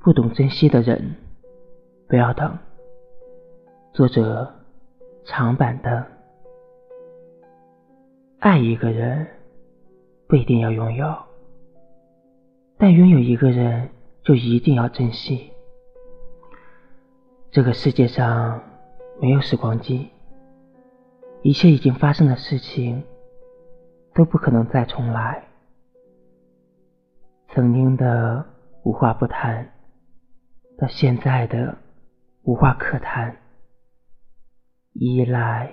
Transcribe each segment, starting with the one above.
不懂珍惜的人，不要等。作者：长板凳。爱一个人不一定要拥有，但拥有一个人就一定要珍惜。这个世界上没有时光机，一切已经发生的事情都不可能再重来。曾经的无话不谈，到现在的无话可谈，依赖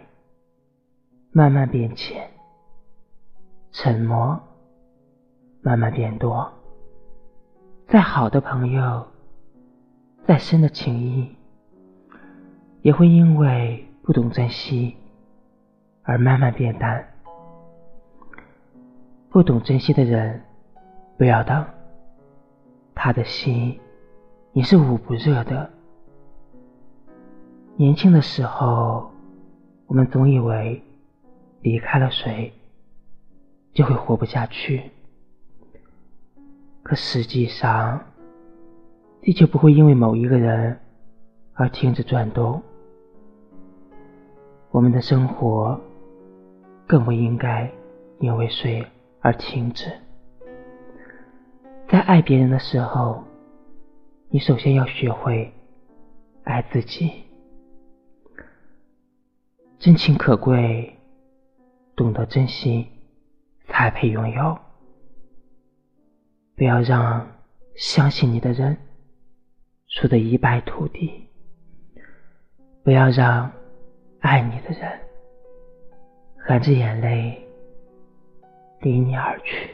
慢慢变浅，沉默慢慢变多。再好的朋友，再深的情谊，也会因为不懂珍惜而慢慢变淡。不懂珍惜的人。不要等，他的心你是捂不热的。年轻的时候，我们总以为离开了谁就会活不下去，可实际上，地球不会因为某一个人而停止转动，我们的生活更不应该因为谁而停止。在爱别人的时候，你首先要学会爱自己。真情可贵，懂得珍惜才配拥有。不要让相信你的人输得一败涂地，不要让爱你的人含着眼泪离你而去。